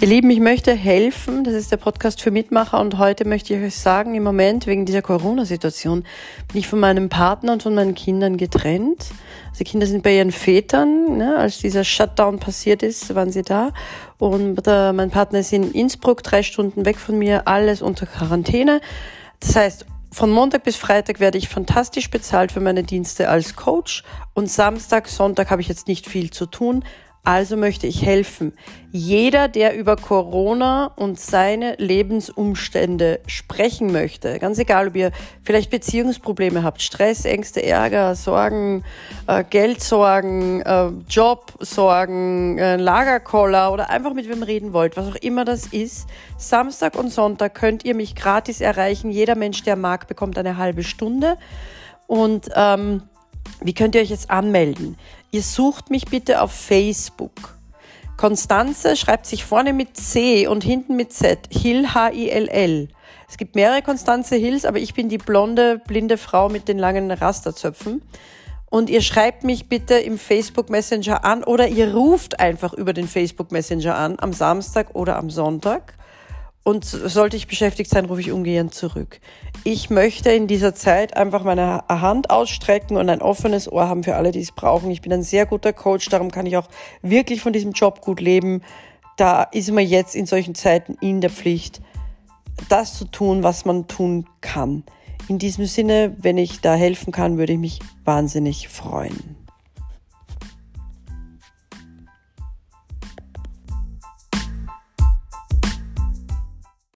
Ihr Lieben, ich möchte helfen. Das ist der Podcast für Mitmacher und heute möchte ich euch sagen, im Moment wegen dieser Corona-Situation bin ich von meinem Partner und von meinen Kindern getrennt. Also die Kinder sind bei ihren Vätern. Ne? Als dieser Shutdown passiert ist, waren sie da. Und äh, mein Partner ist in Innsbruck, drei Stunden weg von mir, alles unter Quarantäne. Das heißt, von Montag bis Freitag werde ich fantastisch bezahlt für meine Dienste als Coach und Samstag, Sonntag habe ich jetzt nicht viel zu tun. Also möchte ich helfen. Jeder, der über Corona und seine Lebensumstände sprechen möchte, ganz egal, ob ihr vielleicht Beziehungsprobleme habt, Stress, Ängste, Ärger, Sorgen, äh, Geldsorgen, äh, Jobsorgen, äh, Lagerkoller oder einfach mit wem reden wollt, was auch immer das ist, Samstag und Sonntag könnt ihr mich gratis erreichen. Jeder Mensch, der mag, bekommt eine halbe Stunde. Und ähm, wie könnt ihr euch jetzt anmelden? Ihr sucht mich bitte auf Facebook. Konstanze schreibt sich vorne mit C und hinten mit Z. Hill, H-I-L-L. Es gibt mehrere Konstanze Hills, aber ich bin die blonde, blinde Frau mit den langen Rasterzöpfen. Und ihr schreibt mich bitte im Facebook Messenger an oder ihr ruft einfach über den Facebook Messenger an am Samstag oder am Sonntag. Und sollte ich beschäftigt sein, rufe ich umgehend zurück. Ich möchte in dieser Zeit einfach meine Hand ausstrecken und ein offenes Ohr haben für alle, die es brauchen. Ich bin ein sehr guter Coach, darum kann ich auch wirklich von diesem Job gut leben. Da ist man jetzt in solchen Zeiten in der Pflicht, das zu tun, was man tun kann. In diesem Sinne, wenn ich da helfen kann, würde ich mich wahnsinnig freuen.